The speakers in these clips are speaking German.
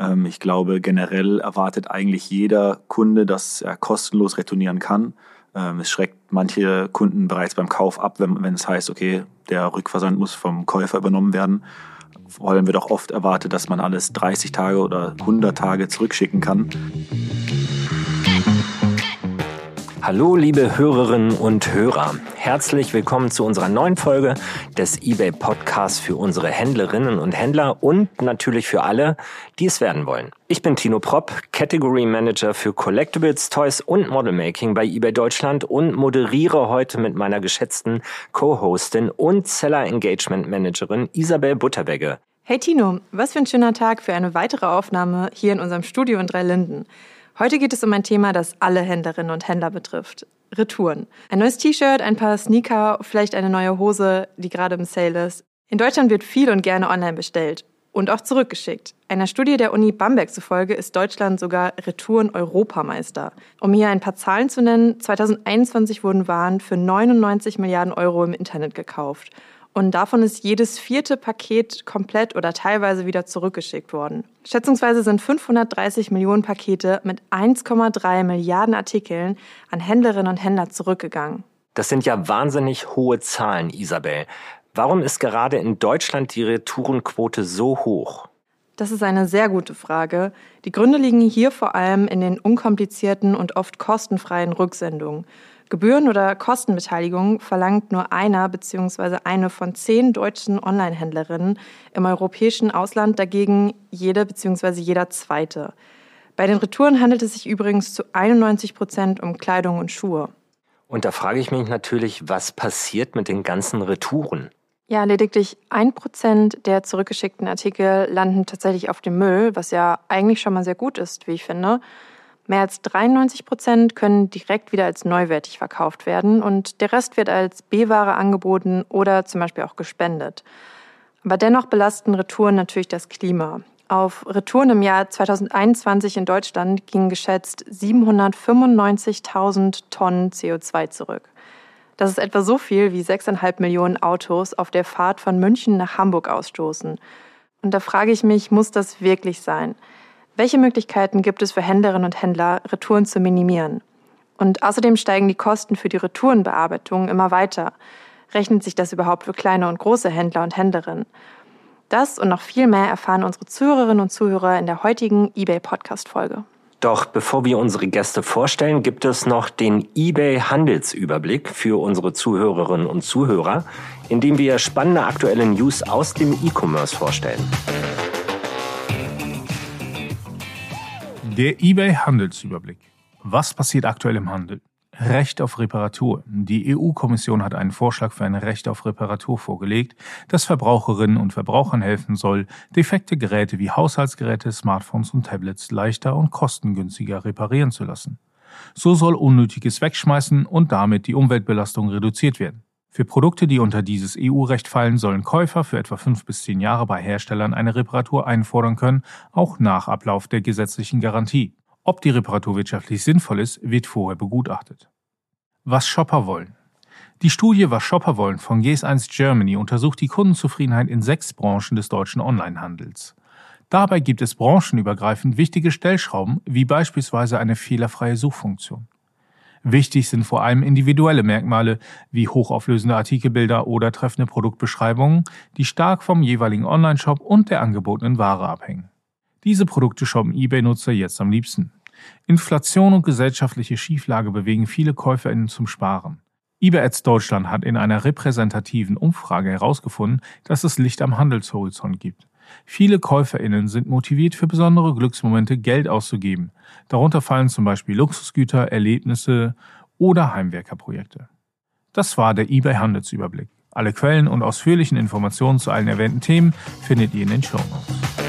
Ähm, ich glaube, generell erwartet eigentlich jeder Kunde, dass er kostenlos retournieren kann. Ähm, es schreckt manche Kunden bereits beim Kauf ab, wenn, wenn es heißt, okay, der Rückversand muss vom Käufer übernommen werden. Vor allem wird auch oft erwartet, dass man alles 30 Tage oder 100 Tage zurückschicken kann. Hallo, liebe Hörerinnen und Hörer. Herzlich willkommen zu unserer neuen Folge des eBay Podcasts für unsere Händlerinnen und Händler und natürlich für alle, die es werden wollen. Ich bin Tino Propp, Category Manager für Collectibles, Toys und Modelmaking bei eBay Deutschland und moderiere heute mit meiner geschätzten Co-Hostin und Seller Engagement Managerin Isabel Butterwegge. Hey Tino, was für ein schöner Tag für eine weitere Aufnahme hier in unserem Studio in Dreilinden. Heute geht es um ein Thema, das alle Händlerinnen und Händler betrifft. Retouren. Ein neues T-Shirt, ein paar Sneaker, vielleicht eine neue Hose, die gerade im Sale ist. In Deutschland wird viel und gerne online bestellt und auch zurückgeschickt. Einer Studie der Uni Bamberg zufolge ist Deutschland sogar Retouren-Europameister. Um hier ein paar Zahlen zu nennen, 2021 wurden Waren für 99 Milliarden Euro im Internet gekauft. Und davon ist jedes vierte Paket komplett oder teilweise wieder zurückgeschickt worden. Schätzungsweise sind 530 Millionen Pakete mit 1,3 Milliarden Artikeln an Händlerinnen und Händler zurückgegangen. Das sind ja wahnsinnig hohe Zahlen, Isabel. Warum ist gerade in Deutschland die Retourenquote so hoch? Das ist eine sehr gute Frage. Die Gründe liegen hier vor allem in den unkomplizierten und oft kostenfreien Rücksendungen. Gebühren- oder Kostenbeteiligung verlangt nur einer bzw. eine von zehn deutschen Online-Händlerinnen, im europäischen Ausland dagegen jede bzw. jeder zweite. Bei den Retouren handelt es sich übrigens zu 91 Prozent um Kleidung und Schuhe. Und da frage ich mich natürlich, was passiert mit den ganzen Retouren? Ja, lediglich ein Prozent der zurückgeschickten Artikel landen tatsächlich auf dem Müll, was ja eigentlich schon mal sehr gut ist, wie ich finde. Mehr als 93 Prozent können direkt wieder als neuwertig verkauft werden und der Rest wird als B-Ware angeboten oder zum Beispiel auch gespendet. Aber dennoch belasten Retouren natürlich das Klima. Auf Retouren im Jahr 2021 in Deutschland gingen geschätzt 795.000 Tonnen CO2 zurück. Das ist etwa so viel wie 6,5 Millionen Autos auf der Fahrt von München nach Hamburg ausstoßen. Und da frage ich mich, muss das wirklich sein? Welche Möglichkeiten gibt es für Händlerinnen und Händler, Retouren zu minimieren? Und außerdem steigen die Kosten für die Retourenbearbeitung immer weiter. Rechnet sich das überhaupt für kleine und große Händler und Händlerinnen? Das und noch viel mehr erfahren unsere Zuhörerinnen und Zuhörer in der heutigen eBay Podcast Folge. Doch bevor wir unsere Gäste vorstellen, gibt es noch den eBay Handelsüberblick für unsere Zuhörerinnen und Zuhörer, in dem wir spannende aktuelle News aus dem E-Commerce vorstellen. Der eBay Handelsüberblick. Was passiert aktuell im Handel? Recht auf Reparatur. Die EU-Kommission hat einen Vorschlag für ein Recht auf Reparatur vorgelegt, das Verbraucherinnen und Verbrauchern helfen soll, defekte Geräte wie Haushaltsgeräte, Smartphones und Tablets leichter und kostengünstiger reparieren zu lassen. So soll unnötiges Wegschmeißen und damit die Umweltbelastung reduziert werden. Für Produkte, die unter dieses EU-Recht fallen, sollen Käufer für etwa fünf bis zehn Jahre bei Herstellern eine Reparatur einfordern können, auch nach Ablauf der gesetzlichen Garantie. Ob die Reparatur wirtschaftlich sinnvoll ist, wird vorher begutachtet. Was Shopper wollen. Die Studie Was Shopper wollen von GS1 Germany untersucht die Kundenzufriedenheit in sechs Branchen des deutschen Onlinehandels. Dabei gibt es branchenübergreifend wichtige Stellschrauben, wie beispielsweise eine fehlerfreie Suchfunktion. Wichtig sind vor allem individuelle Merkmale wie hochauflösende Artikelbilder oder treffende Produktbeschreibungen, die stark vom jeweiligen Onlineshop und der angebotenen Ware abhängen. Diese Produkte shoppen eBay-Nutzer jetzt am liebsten. Inflation und gesellschaftliche Schieflage bewegen viele KäuferInnen zum Sparen. eBay Ads Deutschland hat in einer repräsentativen Umfrage herausgefunden, dass es Licht am Handelshorizont gibt. Viele KäuferInnen sind motiviert, für besondere Glücksmomente Geld auszugeben. Darunter fallen zum Beispiel Luxusgüter, Erlebnisse oder Heimwerkerprojekte. Das war der eBay Handelsüberblick. Alle Quellen und ausführlichen Informationen zu allen erwähnten Themen findet ihr in den Show Notes.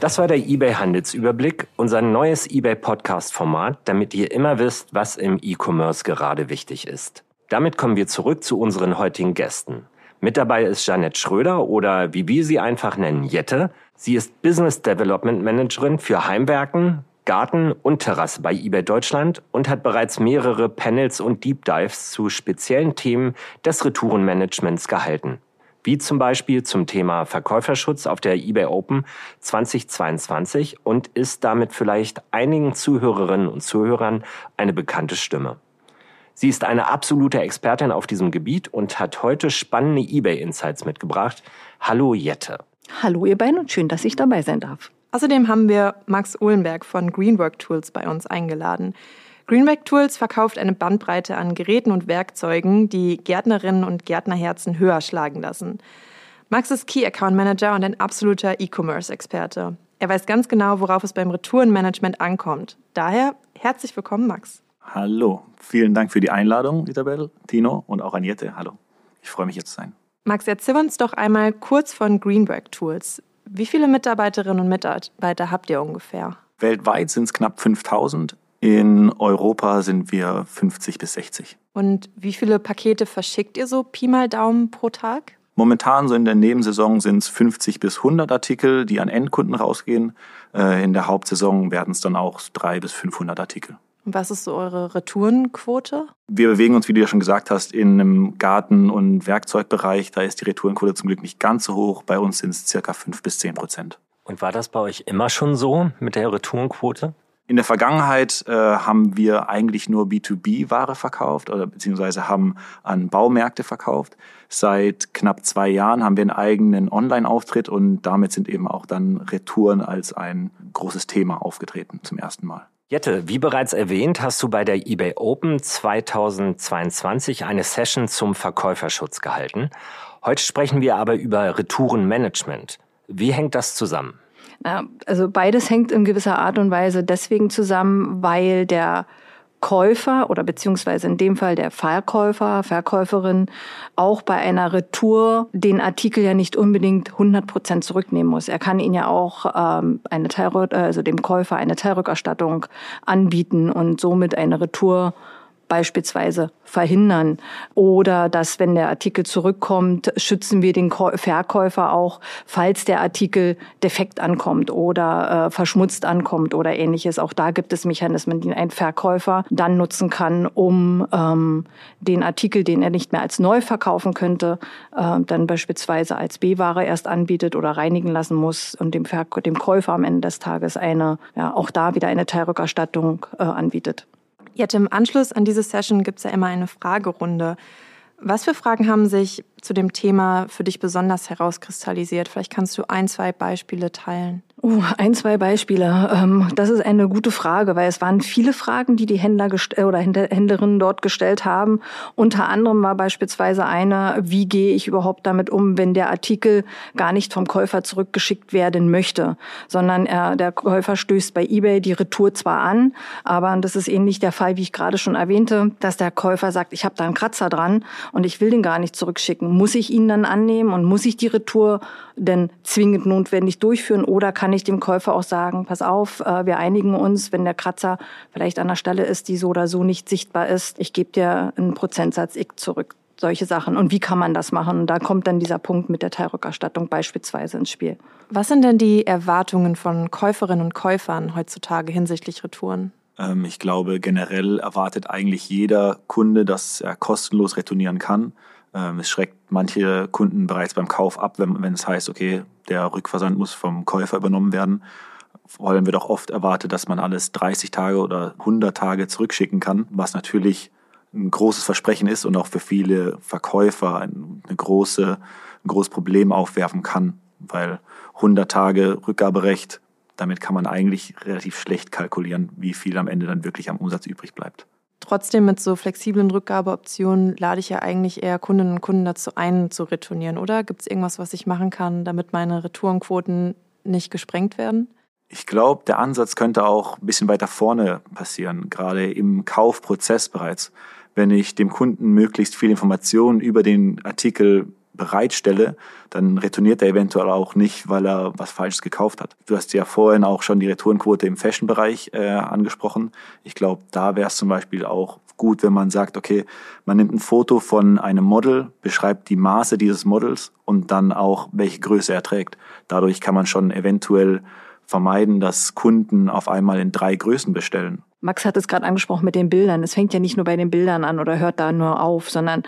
Das war der eBay Handelsüberblick, unser neues eBay Podcast Format, damit ihr immer wisst, was im E-Commerce gerade wichtig ist. Damit kommen wir zurück zu unseren heutigen Gästen. Mit dabei ist Janette Schröder oder wie wir sie einfach nennen, Jette. Sie ist Business Development Managerin für Heimwerken, Garten und Terrasse bei eBay Deutschland und hat bereits mehrere Panels und Deep Dives zu speziellen Themen des Retourenmanagements gehalten. wie zum Beispiel zum Thema Verkäuferschutz auf der eBay Open 2022 und ist damit vielleicht einigen Zuhörerinnen und Zuhörern eine bekannte Stimme. Sie ist eine absolute Expertin auf diesem Gebiet und hat heute spannende eBay-Insights mitgebracht. Hallo Jette. Hallo ihr beiden und schön, dass ich dabei sein darf. Außerdem haben wir Max Ohlenberg von Greenwork Tools bei uns eingeladen. Greenwork Tools verkauft eine Bandbreite an Geräten und Werkzeugen, die Gärtnerinnen und Gärtnerherzen höher schlagen lassen. Max ist Key Account Manager und ein absoluter E-Commerce-Experte. Er weiß ganz genau, worauf es beim Retourenmanagement ankommt. Daher herzlich willkommen, Max. Hallo, vielen Dank für die Einladung, Isabel, Tino und auch Agnete. Hallo, ich freue mich hier zu sein. Max, erzähl uns doch einmal kurz von Greenwork Tools. Wie viele Mitarbeiterinnen und Mitarbeiter habt ihr ungefähr? Weltweit sind es knapp 5000. In Europa sind wir 50 bis 60. Und wie viele Pakete verschickt ihr so Pi mal Daumen pro Tag? Momentan so in der Nebensaison sind es 50 bis 100 Artikel, die an Endkunden rausgehen. Äh, in der Hauptsaison werden es dann auch 300 bis 500 Artikel. Und was ist so eure Retourenquote? Wir bewegen uns, wie du ja schon gesagt hast, in einem Garten- und Werkzeugbereich. Da ist die Retourenquote zum Glück nicht ganz so hoch. Bei uns sind es circa 5 bis 10 Prozent. Und war das bei euch immer schon so mit der Retourenquote? In der Vergangenheit äh, haben wir eigentlich nur B2B-Ware verkauft oder beziehungsweise haben an Baumärkte verkauft. Seit knapp zwei Jahren haben wir einen eigenen Online-Auftritt und damit sind eben auch dann Retouren als ein großes Thema aufgetreten zum ersten Mal. Jette, wie bereits erwähnt, hast du bei der eBay Open 2022 eine Session zum Verkäuferschutz gehalten. Heute sprechen wir aber über Retourenmanagement. Wie hängt das zusammen? Also beides hängt in gewisser Art und Weise deswegen zusammen, weil der Käufer oder beziehungsweise in dem Fall der Verkäufer, Verkäuferin auch bei einer Retour den Artikel ja nicht unbedingt 100 Prozent zurücknehmen muss. Er kann ihn ja auch ähm, eine Teilrück also dem Käufer eine Teilrückerstattung anbieten und somit eine Retour beispielsweise verhindern. Oder dass, wenn der Artikel zurückkommt, schützen wir den Verkäufer auch, falls der Artikel defekt ankommt oder äh, verschmutzt ankommt oder ähnliches. Auch da gibt es Mechanismen, die ein Verkäufer dann nutzen kann, um ähm, den Artikel, den er nicht mehr als neu verkaufen könnte, äh, dann beispielsweise als B-Ware erst anbietet oder reinigen lassen muss und dem, Ver dem Käufer am Ende des Tages eine, ja, auch da wieder eine Teilrückerstattung äh, anbietet. Jetzt im Anschluss an diese Session gibt es ja immer eine Fragerunde. Was für Fragen haben sich zu dem Thema für dich besonders herauskristallisiert? Vielleicht kannst du ein, zwei Beispiele teilen. Uh, ein, zwei Beispiele. Ähm, das ist eine gute Frage, weil es waren viele Fragen, die die Händler oder Händlerinnen dort gestellt haben. Unter anderem war beispielsweise eine, wie gehe ich überhaupt damit um, wenn der Artikel gar nicht vom Käufer zurückgeschickt werden möchte, sondern er, der Käufer stößt bei eBay die Retour zwar an, aber das ist ähnlich der Fall, wie ich gerade schon erwähnte, dass der Käufer sagt, ich habe da einen Kratzer dran und ich will den gar nicht zurückschicken. Muss ich ihn dann annehmen und muss ich die Retour denn zwingend notwendig durchführen oder kann ich dem Käufer auch sagen, pass auf, äh, wir einigen uns, wenn der Kratzer vielleicht an der Stelle ist, die so oder so nicht sichtbar ist, ich gebe dir einen Prozentsatz X zurück solche Sachen. Und wie kann man das machen? Und da kommt dann dieser Punkt mit der Teilrückerstattung beispielsweise ins Spiel. Was sind denn die Erwartungen von Käuferinnen und Käufern heutzutage hinsichtlich Retouren? Ähm, ich glaube, generell erwartet eigentlich jeder Kunde, dass er kostenlos retournieren kann. Ähm, es schreckt manche Kunden bereits beim Kauf ab, wenn, wenn es heißt, okay, der Rückversand muss vom Käufer übernommen werden. Vor allem wird auch oft erwartet, dass man alles 30 Tage oder 100 Tage zurückschicken kann, was natürlich ein großes Versprechen ist und auch für viele Verkäufer ein, eine große, ein großes Problem aufwerfen kann, weil 100 Tage Rückgaberecht, damit kann man eigentlich relativ schlecht kalkulieren, wie viel am Ende dann wirklich am Umsatz übrig bleibt. Trotzdem mit so flexiblen Rückgabeoptionen lade ich ja eigentlich eher Kundinnen und Kunden dazu ein, zu retournieren, oder? Gibt es irgendwas, was ich machen kann, damit meine Retourenquoten nicht gesprengt werden? Ich glaube, der Ansatz könnte auch ein bisschen weiter vorne passieren, gerade im Kaufprozess bereits. Wenn ich dem Kunden möglichst viel Informationen über den Artikel bereitstelle, dann retourniert er eventuell auch nicht, weil er was Falsches gekauft hat. Du hast ja vorhin auch schon die Retourenquote im Fashion-Bereich äh, angesprochen. Ich glaube, da wäre es zum Beispiel auch gut, wenn man sagt, okay, man nimmt ein Foto von einem Model, beschreibt die Maße dieses Models und dann auch, welche Größe er trägt. Dadurch kann man schon eventuell vermeiden, dass Kunden auf einmal in drei Größen bestellen. Max hat es gerade angesprochen mit den Bildern. Es fängt ja nicht nur bei den Bildern an oder hört da nur auf, sondern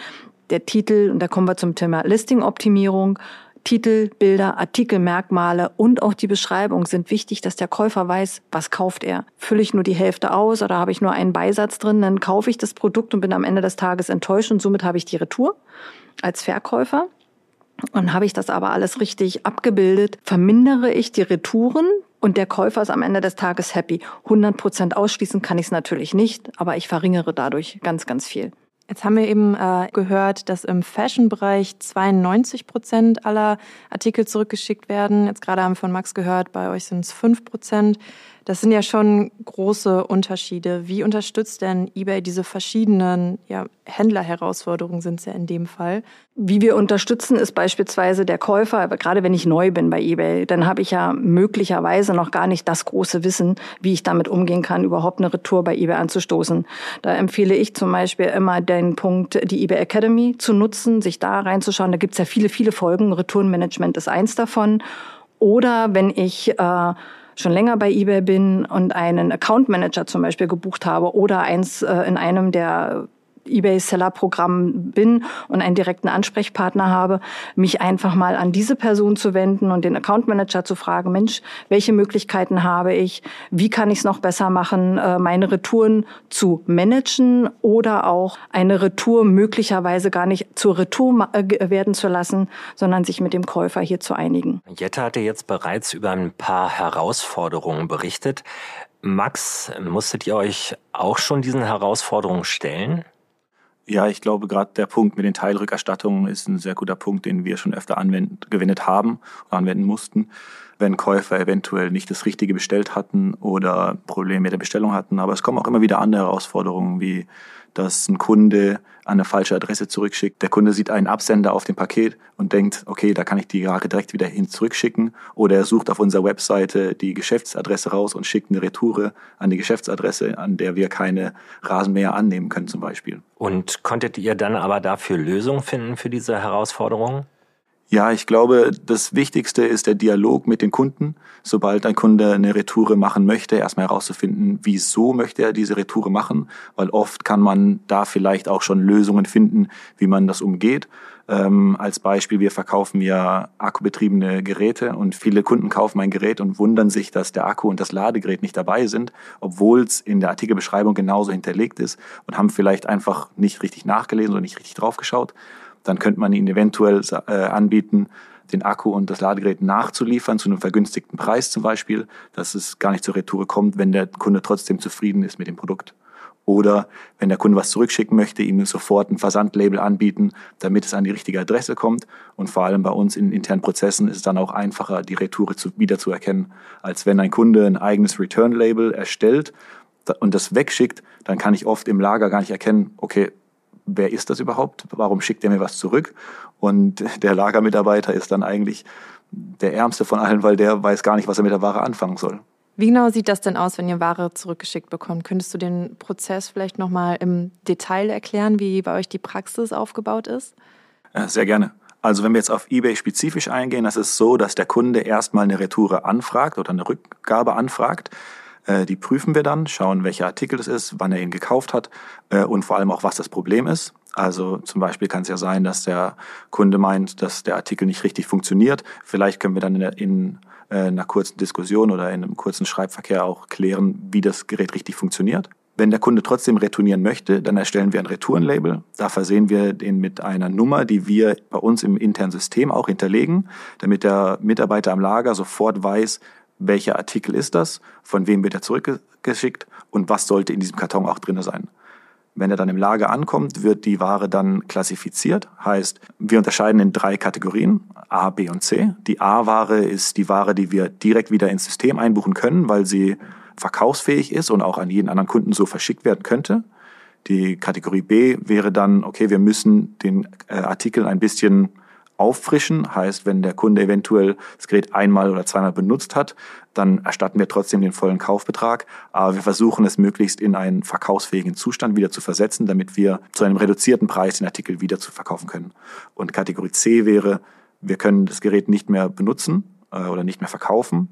der Titel, und da kommen wir zum Thema Listing-Optimierung, Titel, Bilder, Artikel, Merkmale und auch die Beschreibung sind wichtig, dass der Käufer weiß, was kauft er. Fülle ich nur die Hälfte aus oder habe ich nur einen Beisatz drin, dann kaufe ich das Produkt und bin am Ende des Tages enttäuscht und somit habe ich die Retour als Verkäufer. Und habe ich das aber alles richtig abgebildet, vermindere ich die Retouren und der Käufer ist am Ende des Tages happy. 100 Prozent ausschließen kann ich es natürlich nicht, aber ich verringere dadurch ganz, ganz viel. Jetzt haben wir eben äh, gehört, dass im Fashion-Bereich 92 Prozent aller Artikel zurückgeschickt werden. Jetzt gerade haben wir von Max gehört, bei euch sind es 5 Prozent. Das sind ja schon große Unterschiede. Wie unterstützt denn eBay diese verschiedenen ja, Händlerherausforderungen sind es ja in dem Fall? Wie wir unterstützen, ist beispielsweise der Käufer, aber gerade wenn ich neu bin bei eBay, dann habe ich ja möglicherweise noch gar nicht das große Wissen, wie ich damit umgehen kann, überhaupt eine Retour bei eBay anzustoßen. Da empfehle ich zum Beispiel immer den Punkt, die eBay Academy zu nutzen, sich da reinzuschauen. Da gibt es ja viele, viele Folgen. Retourenmanagement ist eins davon. Oder wenn ich äh, schon länger bei eBay bin und einen Account Manager zum Beispiel gebucht habe oder eins äh, in einem der eBay-Seller-Programm bin und einen direkten Ansprechpartner habe, mich einfach mal an diese Person zu wenden und den Account Manager zu fragen, Mensch, welche Möglichkeiten habe ich? Wie kann ich es noch besser machen, äh, meine Retouren zu managen oder auch eine Retour möglicherweise gar nicht zur Retour äh, werden zu lassen, sondern sich mit dem Käufer hier zu einigen. Jette hatte jetzt bereits über ein paar Herausforderungen berichtet. Max, musstet ihr euch auch schon diesen Herausforderungen stellen? Ja, ich glaube, gerade der Punkt mit den Teilrückerstattungen ist ein sehr guter Punkt, den wir schon öfter angewendet haben und anwenden mussten, wenn Käufer eventuell nicht das Richtige bestellt hatten oder Probleme mit der Bestellung hatten. Aber es kommen auch immer wieder andere Herausforderungen, wie dass ein Kunde an eine falsche Adresse zurückschickt. Der Kunde sieht einen Absender auf dem Paket und denkt, okay, da kann ich die Ware direkt wieder hin zurückschicken. Oder er sucht auf unserer Webseite die Geschäftsadresse raus und schickt eine Retoure an die Geschäftsadresse, an der wir keine Rasenmäher annehmen können zum Beispiel. Und konntet ihr dann aber dafür Lösungen finden für diese Herausforderungen? Ja, ich glaube, das Wichtigste ist der Dialog mit den Kunden. Sobald ein Kunde eine Retoure machen möchte, erstmal herauszufinden, wieso möchte er diese Retoure machen, weil oft kann man da vielleicht auch schon Lösungen finden, wie man das umgeht. Ähm, als Beispiel, wir verkaufen ja akkubetriebene Geräte und viele Kunden kaufen ein Gerät und wundern sich, dass der Akku und das Ladegerät nicht dabei sind, obwohl es in der Artikelbeschreibung genauso hinterlegt ist und haben vielleicht einfach nicht richtig nachgelesen oder nicht richtig draufgeschaut dann könnte man ihnen eventuell äh, anbieten, den Akku und das Ladegerät nachzuliefern zu einem vergünstigten Preis zum Beispiel, dass es gar nicht zur Retour kommt, wenn der Kunde trotzdem zufrieden ist mit dem Produkt. Oder wenn der Kunde was zurückschicken möchte, ihm sofort ein Versandlabel anbieten, damit es an die richtige Adresse kommt. Und vor allem bei uns in internen Prozessen ist es dann auch einfacher, die Retoure zu, wiederzuerkennen, als wenn ein Kunde ein eigenes Return-Label erstellt und das wegschickt, dann kann ich oft im Lager gar nicht erkennen, okay, wer ist das überhaupt? Warum schickt er mir was zurück? Und der Lagermitarbeiter ist dann eigentlich der Ärmste von allen, weil der weiß gar nicht, was er mit der Ware anfangen soll. Wie genau sieht das denn aus, wenn ihr Ware zurückgeschickt bekommt? Könntest du den Prozess vielleicht nochmal im Detail erklären, wie bei euch die Praxis aufgebaut ist? Sehr gerne. Also wenn wir jetzt auf eBay spezifisch eingehen, das ist so, dass der Kunde erstmal eine Retoure anfragt oder eine Rückgabe anfragt. Äh, die prüfen wir dann, schauen, welcher Artikel es ist, wann er ihn gekauft hat äh, und vor allem auch, was das Problem ist. Also zum Beispiel kann es ja sein, dass der Kunde meint, dass der Artikel nicht richtig funktioniert. Vielleicht können wir dann in, in äh, einer kurzen Diskussion oder in einem kurzen Schreibverkehr auch klären, wie das Gerät richtig funktioniert. Wenn der Kunde trotzdem retournieren möchte, dann erstellen wir ein Retourenlabel. Da versehen wir den mit einer Nummer, die wir bei uns im internen System auch hinterlegen, damit der Mitarbeiter am Lager sofort weiß, welcher Artikel ist das, von wem wird er zurückgeschickt und was sollte in diesem Karton auch drin sein. Wenn er dann im Lager ankommt, wird die Ware dann klassifiziert. Heißt, wir unterscheiden in drei Kategorien, A, B und C. Die A-Ware ist die Ware, die wir direkt wieder ins System einbuchen können, weil sie verkaufsfähig ist und auch an jeden anderen Kunden so verschickt werden könnte. Die Kategorie B wäre dann, okay, wir müssen den äh, Artikel ein bisschen auffrischen. Heißt, wenn der Kunde eventuell das Gerät einmal oder zweimal benutzt hat, dann erstatten wir trotzdem den vollen Kaufbetrag. Aber wir versuchen es möglichst in einen verkaufsfähigen Zustand wieder zu versetzen, damit wir zu einem reduzierten Preis den Artikel wieder zu verkaufen können. Und Kategorie C wäre, wir können das Gerät nicht mehr benutzen äh, oder nicht mehr verkaufen.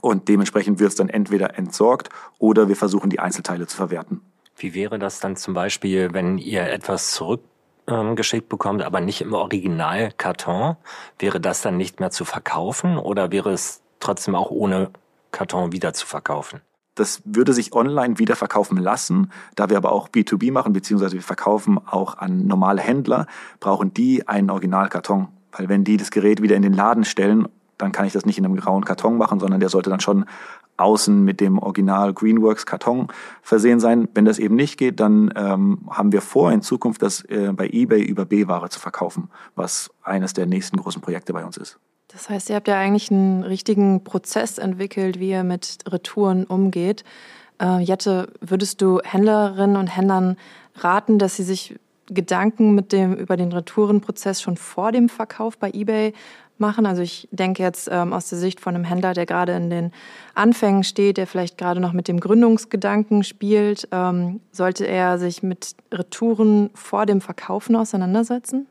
Und dementsprechend wird es dann entweder entsorgt oder wir versuchen die Einzelteile zu verwerten. Wie wäre das dann zum Beispiel, wenn ihr etwas zurück ähm, geschickt bekommt, aber nicht im Originalkarton, wäre das dann nicht mehr zu verkaufen oder wäre es trotzdem auch ohne Karton wieder zu verkaufen? Das würde sich online wieder verkaufen lassen. Da wir aber auch B2B machen, beziehungsweise wir verkaufen auch an normale Händler, brauchen die einen Originalkarton. Weil wenn die das Gerät wieder in den Laden stellen, dann kann ich das nicht in einem grauen Karton machen, sondern der sollte dann schon außen mit dem Original Greenworks Karton versehen sein. Wenn das eben nicht geht, dann ähm, haben wir vor, in Zukunft das äh, bei eBay über B-Ware zu verkaufen, was eines der nächsten großen Projekte bei uns ist. Das heißt, ihr habt ja eigentlich einen richtigen Prozess entwickelt, wie ihr mit Retouren umgeht. Äh, Jette, würdest du Händlerinnen und Händlern raten, dass sie sich Gedanken mit dem, über den Retourenprozess schon vor dem Verkauf bei eBay machen? Also ich denke jetzt ähm, aus der Sicht von einem Händler, der gerade in den Anfängen steht, der vielleicht gerade noch mit dem Gründungsgedanken spielt, ähm, sollte er sich mit Retouren vor dem Verkaufen auseinandersetzen?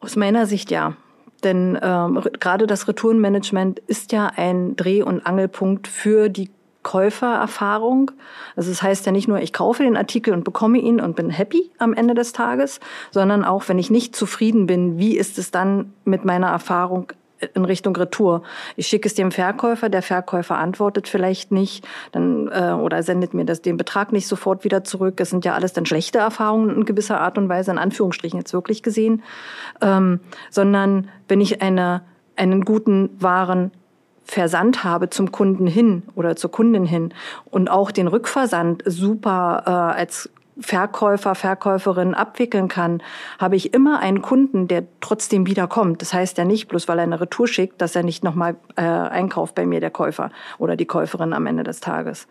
Aus meiner Sicht ja. Denn ähm, gerade das Retourenmanagement ist ja ein Dreh- und Angelpunkt für die Käufererfahrung. Also es das heißt ja nicht nur, ich kaufe den Artikel und bekomme ihn und bin happy am Ende des Tages, sondern auch, wenn ich nicht zufrieden bin, wie ist es dann mit meiner Erfahrung in Richtung Retour. Ich schicke es dem Verkäufer, der Verkäufer antwortet vielleicht nicht, dann äh, oder sendet mir das den Betrag nicht sofort wieder zurück. Es sind ja alles dann schlechte Erfahrungen in gewisser Art und Weise, in Anführungsstrichen jetzt wirklich gesehen, ähm, sondern wenn ich eine einen guten Waren Versand habe zum Kunden hin oder zur Kundin hin und auch den Rückversand super äh, als Verkäufer, Verkäuferin abwickeln kann, habe ich immer einen Kunden, der trotzdem wiederkommt. Das heißt ja nicht, bloß weil er eine Retour schickt, dass er nicht nochmal äh, einkauft bei mir, der Käufer oder die Käuferin am Ende des Tages.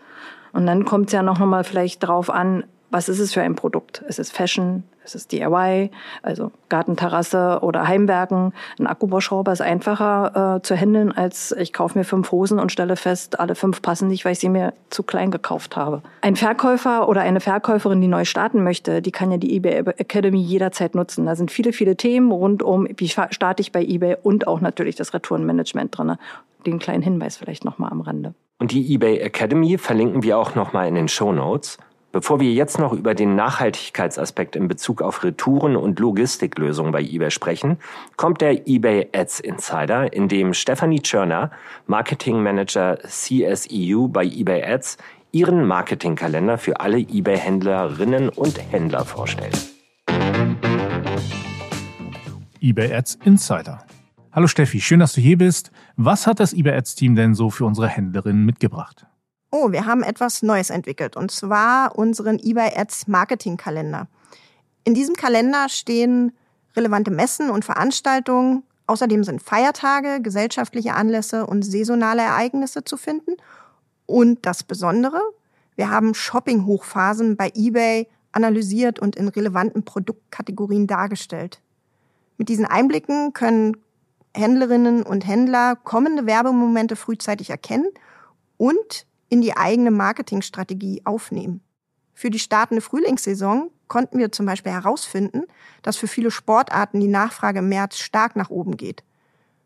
Und dann kommt es ja noch mal vielleicht drauf an, was ist es für ein Produkt? Ist es Fashion? Ist es DIY? Also Gartenterrasse oder Heimwerken? Ein Akkubohrschrauber ist einfacher äh, zu handeln, als ich kaufe mir fünf Hosen und stelle fest, alle fünf passen nicht, weil ich sie mir zu klein gekauft habe. Ein Verkäufer oder eine Verkäuferin, die neu starten möchte, die kann ja die eBay Academy jederzeit nutzen. Da sind viele, viele Themen rund um, wie starte ich bei eBay und auch natürlich das Retourenmanagement drin. Den kleinen Hinweis vielleicht nochmal am Rande. Und die eBay Academy verlinken wir auch nochmal in den Show Notes. Bevor wir jetzt noch über den Nachhaltigkeitsaspekt in Bezug auf Retouren und Logistiklösungen bei eBay sprechen, kommt der eBay Ads Insider, in dem Stephanie Tschörner, Marketing Manager CSEU bei eBay Ads, ihren Marketingkalender für alle eBay-Händlerinnen und Händler vorstellt. eBay Ads Insider. Hallo Steffi, schön, dass du hier bist. Was hat das eBay Ads Team denn so für unsere Händlerinnen mitgebracht? Oh, wir haben etwas Neues entwickelt und zwar unseren eBay Ads Marketing Kalender. In diesem Kalender stehen relevante Messen und Veranstaltungen. Außerdem sind Feiertage, gesellschaftliche Anlässe und saisonale Ereignisse zu finden. Und das Besondere, wir haben Shopping-Hochphasen bei eBay analysiert und in relevanten Produktkategorien dargestellt. Mit diesen Einblicken können Händlerinnen und Händler kommende Werbemomente frühzeitig erkennen und in die eigene Marketingstrategie aufnehmen. Für die startende Frühlingssaison konnten wir zum Beispiel herausfinden, dass für viele Sportarten die Nachfrage im März stark nach oben geht.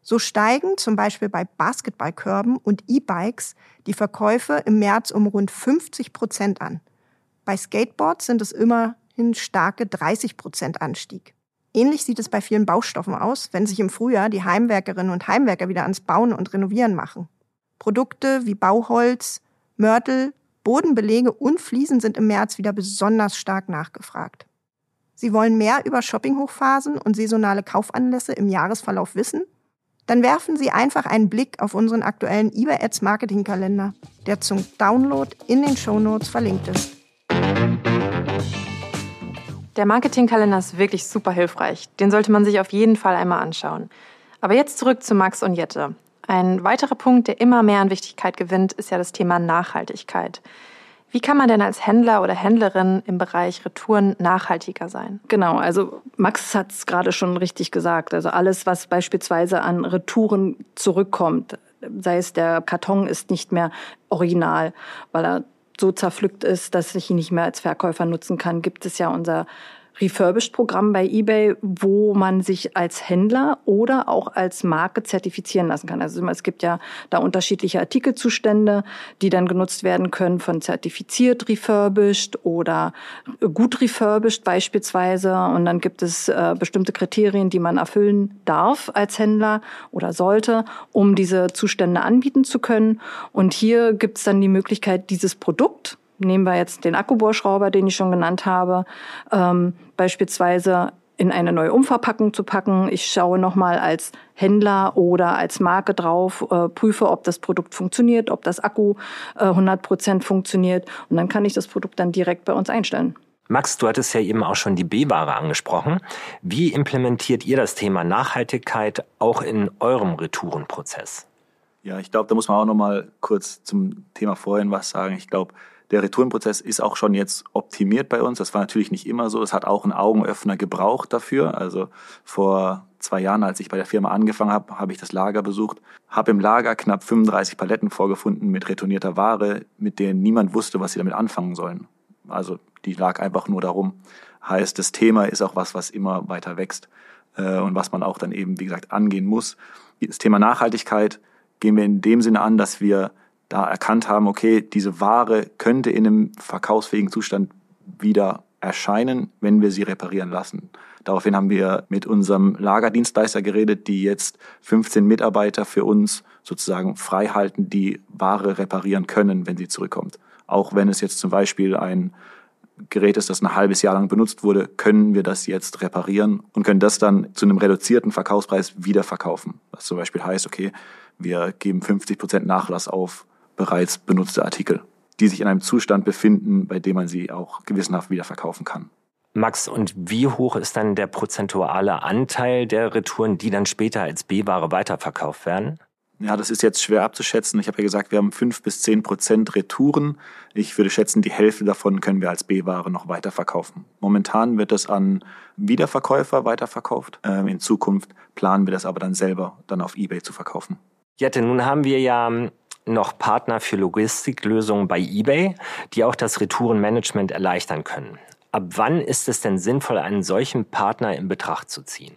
So steigen zum Beispiel bei Basketballkörben und E-Bikes die Verkäufe im März um rund 50 Prozent an. Bei Skateboards sind es immerhin starke 30 Prozent Anstieg. Ähnlich sieht es bei vielen Baustoffen aus, wenn sich im Frühjahr die Heimwerkerinnen und Heimwerker wieder ans Bauen und Renovieren machen. Produkte wie Bauholz, Mörtel, Bodenbelege und Fliesen sind im März wieder besonders stark nachgefragt. Sie wollen mehr über Shoppinghochphasen und saisonale Kaufanlässe im Jahresverlauf wissen? Dann werfen Sie einfach einen Blick auf unseren aktuellen eBay Ads Marketing Kalender, der zum Download in den Show Notes verlinkt ist. Der Marketingkalender ist wirklich super hilfreich. Den sollte man sich auf jeden Fall einmal anschauen. Aber jetzt zurück zu Max und Jette. Ein weiterer Punkt, der immer mehr an Wichtigkeit gewinnt, ist ja das Thema Nachhaltigkeit. Wie kann man denn als Händler oder Händlerin im Bereich Retouren nachhaltiger sein? Genau, also Max hat es gerade schon richtig gesagt. Also alles, was beispielsweise an Retouren zurückkommt, sei es der Karton ist nicht mehr original, weil er so zerpflückt ist, dass ich ihn nicht mehr als Verkäufer nutzen kann, gibt es ja unser Refurbished-Programm bei eBay, wo man sich als Händler oder auch als Marke zertifizieren lassen kann. Also es gibt ja da unterschiedliche Artikelzustände, die dann genutzt werden können von zertifiziert refurbished oder gut refurbished beispielsweise. Und dann gibt es äh, bestimmte Kriterien, die man erfüllen darf als Händler oder sollte, um diese Zustände anbieten zu können. Und hier gibt es dann die Möglichkeit, dieses Produkt nehmen wir jetzt den Akkubohrschrauber, den ich schon genannt habe, ähm, beispielsweise in eine neue Umverpackung zu packen. Ich schaue nochmal als Händler oder als Marke drauf, äh, prüfe, ob das Produkt funktioniert, ob das Akku äh, 100 Prozent funktioniert und dann kann ich das Produkt dann direkt bei uns einstellen. Max, du hattest ja eben auch schon die B-Ware angesprochen. Wie implementiert ihr das Thema Nachhaltigkeit auch in eurem Retourenprozess? Ja, ich glaube, da muss man auch noch mal kurz zum Thema vorhin was sagen. Ich glaube, der Retourenprozess ist auch schon jetzt optimiert bei uns. Das war natürlich nicht immer so. Es hat auch einen Augenöffner gebraucht dafür. Also vor zwei Jahren, als ich bei der Firma angefangen habe, habe ich das Lager besucht, habe im Lager knapp 35 Paletten vorgefunden mit retournierter Ware, mit denen niemand wusste, was sie damit anfangen sollen. Also die lag einfach nur darum. Heißt, das Thema ist auch was, was immer weiter wächst äh, und was man auch dann eben, wie gesagt, angehen muss. Das Thema Nachhaltigkeit gehen wir in dem Sinne an, dass wir da erkannt haben, okay, diese Ware könnte in einem verkaufsfähigen Zustand wieder erscheinen, wenn wir sie reparieren lassen. Daraufhin haben wir mit unserem Lagerdienstleister geredet, die jetzt 15 Mitarbeiter für uns sozusagen frei halten, die Ware reparieren können, wenn sie zurückkommt. Auch wenn es jetzt zum Beispiel ein Gerät ist, das ein halbes Jahr lang benutzt wurde, können wir das jetzt reparieren und können das dann zu einem reduzierten Verkaufspreis wieder verkaufen. Was zum Beispiel heißt, okay, wir geben 50 Prozent Nachlass auf bereits benutzte Artikel, die sich in einem Zustand befinden, bei dem man sie auch gewissenhaft wieder verkaufen kann. Max, und wie hoch ist dann der prozentuale Anteil der Retouren, die dann später als B-Ware weiterverkauft werden? Ja, das ist jetzt schwer abzuschätzen. Ich habe ja gesagt, wir haben fünf bis zehn Prozent Retouren. Ich würde schätzen, die Hälfte davon können wir als B-Ware noch weiterverkaufen. Momentan wird das an Wiederverkäufer weiterverkauft. Ähm, in Zukunft planen wir das aber dann selber dann auf eBay zu verkaufen. Jette, nun haben wir ja noch Partner für Logistiklösungen bei eBay, die auch das Retourenmanagement erleichtern können. Ab wann ist es denn sinnvoll, einen solchen Partner in Betracht zu ziehen?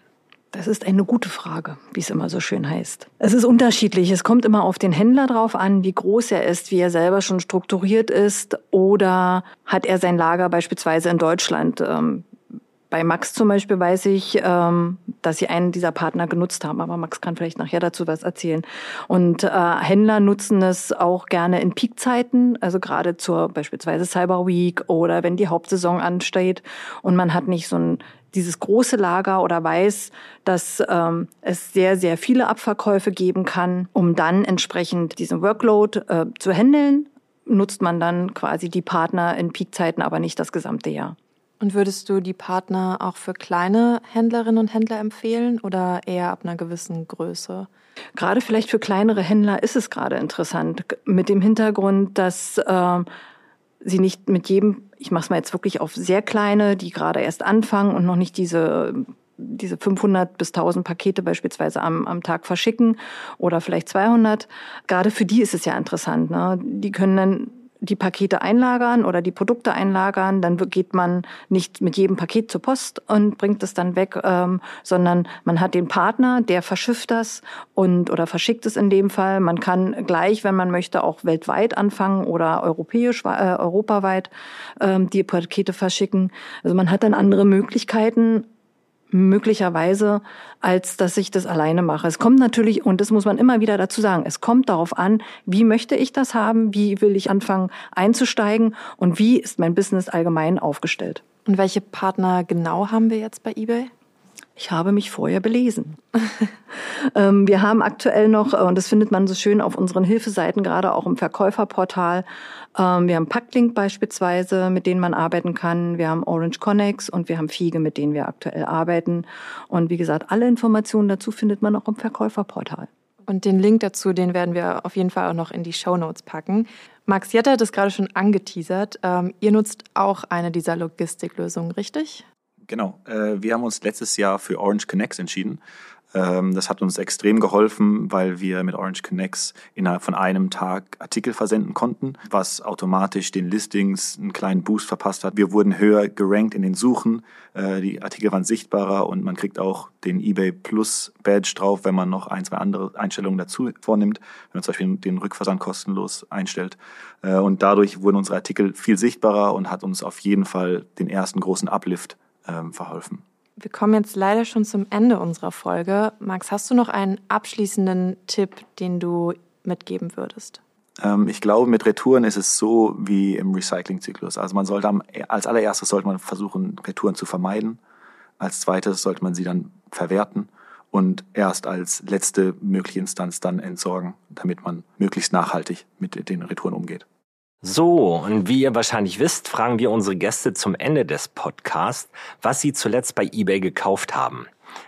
Das ist eine gute Frage, wie es immer so schön heißt. Es ist unterschiedlich. Es kommt immer auf den Händler drauf an, wie groß er ist, wie er selber schon strukturiert ist oder hat er sein Lager beispielsweise in Deutschland. Ähm, bei Max zum Beispiel weiß ich, ähm, dass sie einen dieser Partner genutzt haben, aber Max kann vielleicht nachher dazu was erzählen. Und äh, Händler nutzen es auch gerne in Peakzeiten, also gerade zur beispielsweise Cyber Week oder wenn die Hauptsaison ansteht und man hat nicht so ein dieses große Lager oder weiß, dass ähm, es sehr, sehr viele Abverkäufe geben kann, um dann entsprechend diesen Workload äh, zu handeln, nutzt man dann quasi die Partner in Peakzeiten, aber nicht das gesamte Jahr. Und würdest du die Partner auch für kleine Händlerinnen und Händler empfehlen oder eher ab einer gewissen Größe? Gerade vielleicht für kleinere Händler ist es gerade interessant, mit dem Hintergrund, dass äh, sie nicht mit jedem, ich mache es mal jetzt wirklich auf sehr kleine, die gerade erst anfangen und noch nicht diese diese 500 bis 1000 Pakete beispielsweise am, am Tag verschicken oder vielleicht 200. Gerade für die ist es ja interessant. Ne? Die können dann die Pakete einlagern oder die Produkte einlagern, dann geht man nicht mit jedem Paket zur Post und bringt es dann weg, ähm, sondern man hat den Partner, der verschifft das und oder verschickt es in dem Fall. Man kann gleich, wenn man möchte, auch weltweit anfangen oder europäisch, äh, europaweit ähm, die Pakete verschicken. Also man hat dann andere Möglichkeiten, möglicherweise, als dass ich das alleine mache. Es kommt natürlich, und das muss man immer wieder dazu sagen, es kommt darauf an, wie möchte ich das haben, wie will ich anfangen einzusteigen und wie ist mein Business allgemein aufgestellt. Und welche Partner genau haben wir jetzt bei eBay? Ich habe mich vorher belesen. Ähm, wir haben aktuell noch, und das findet man so schön auf unseren Hilfeseiten, gerade auch im Verkäuferportal, wir haben Packlink beispielsweise, mit denen man arbeiten kann. Wir haben Orange Connex und wir haben Fiege, mit denen wir aktuell arbeiten. Und wie gesagt, alle Informationen dazu findet man auch im Verkäuferportal. Und den Link dazu, den werden wir auf jeden Fall auch noch in die Show Notes packen. Max Jette hat es gerade schon angeteasert. Ähm, ihr nutzt auch eine dieser Logistiklösungen, richtig? Genau. Äh, wir haben uns letztes Jahr für Orange Connect entschieden. Ähm, das hat uns extrem geholfen, weil wir mit Orange Connects innerhalb von einem Tag Artikel versenden konnten, was automatisch den Listings einen kleinen Boost verpasst hat. Wir wurden höher gerankt in den Suchen, äh, die Artikel waren sichtbarer und man kriegt auch den eBay Plus Badge drauf, wenn man noch ein, zwei andere Einstellungen dazu vornimmt, wenn man zum Beispiel den Rückversand kostenlos einstellt. Äh, und dadurch wurden unsere Artikel viel sichtbarer und hat uns auf jeden Fall den ersten großen Uplift ähm, verholfen. Wir kommen jetzt leider schon zum Ende unserer Folge. Max, hast du noch einen abschließenden Tipp, den du mitgeben würdest? Ähm, ich glaube, mit Retouren ist es so wie im Recyclingzyklus. Also man sollte am, als allererstes sollte man versuchen, Retouren zu vermeiden. Als zweites sollte man sie dann verwerten und erst als letzte mögliche Instanz dann entsorgen, damit man möglichst nachhaltig mit den Retouren umgeht. So, und wie ihr wahrscheinlich wisst, fragen wir unsere Gäste zum Ende des Podcasts, was sie zuletzt bei eBay gekauft haben.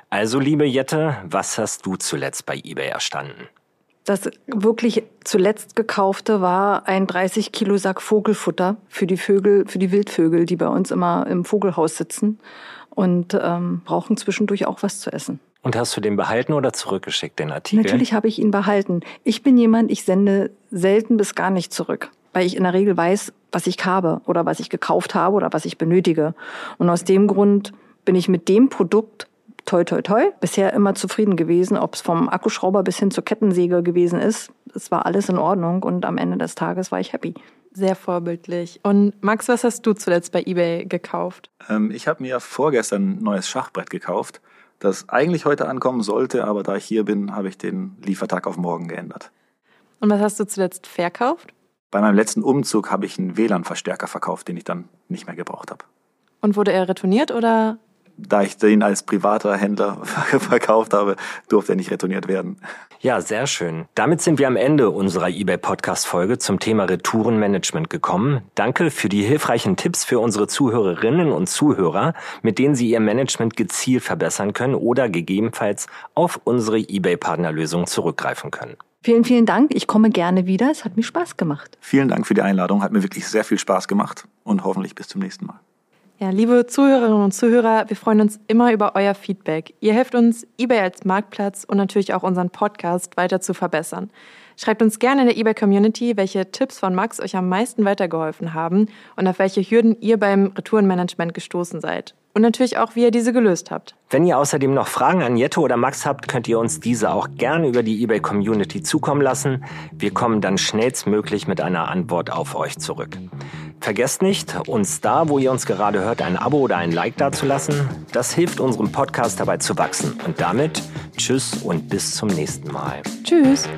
Also, liebe Jette, was hast du zuletzt bei eBay erstanden? Das wirklich zuletzt gekaufte war ein 30 Kilo Sack Vogelfutter für die Vögel, für die Wildvögel, die bei uns immer im Vogelhaus sitzen und ähm, brauchen zwischendurch auch was zu essen. Und hast du den behalten oder zurückgeschickt, den Artikel? Natürlich habe ich ihn behalten. Ich bin jemand, ich sende selten bis gar nicht zurück weil ich in der Regel weiß, was ich habe oder was ich gekauft habe oder was ich benötige. Und aus dem Grund bin ich mit dem Produkt toi toi toi bisher immer zufrieden gewesen, ob es vom Akkuschrauber bis hin zur Kettensäge gewesen ist. Es war alles in Ordnung und am Ende des Tages war ich happy. Sehr vorbildlich. Und Max, was hast du zuletzt bei eBay gekauft? Ähm, ich habe mir vorgestern ein neues Schachbrett gekauft, das eigentlich heute ankommen sollte, aber da ich hier bin, habe ich den Liefertag auf morgen geändert. Und was hast du zuletzt verkauft? Bei meinem letzten Umzug habe ich einen WLAN-Verstärker verkauft, den ich dann nicht mehr gebraucht habe. Und wurde er retourniert oder? Da ich den als privater Händler verkauft habe, durfte er nicht retourniert werden. Ja, sehr schön. Damit sind wir am Ende unserer eBay Podcast Folge zum Thema Retourenmanagement gekommen. Danke für die hilfreichen Tipps für unsere Zuhörerinnen und Zuhörer, mit denen sie ihr Management gezielt verbessern können oder gegebenenfalls auf unsere eBay Partnerlösung zurückgreifen können. Vielen, vielen Dank. Ich komme gerne wieder. Es hat mir Spaß gemacht. Vielen Dank für die Einladung. Hat mir wirklich sehr viel Spaß gemacht und hoffentlich bis zum nächsten Mal. Ja, liebe Zuhörerinnen und Zuhörer, wir freuen uns immer über euer Feedback. Ihr helft uns, eBay als Marktplatz und natürlich auch unseren Podcast weiter zu verbessern. Schreibt uns gerne in der eBay-Community, welche Tipps von Max euch am meisten weitergeholfen haben und auf welche Hürden ihr beim Retourenmanagement gestoßen seid. Und natürlich auch, wie ihr diese gelöst habt. Wenn ihr außerdem noch Fragen an Jette oder Max habt, könnt ihr uns diese auch gerne über die eBay Community zukommen lassen. Wir kommen dann schnellstmöglich mit einer Antwort auf euch zurück. Vergesst nicht, uns da, wo ihr uns gerade hört, ein Abo oder ein Like dazulassen. Das hilft unserem Podcast dabei zu wachsen. Und damit tschüss und bis zum nächsten Mal. Tschüss.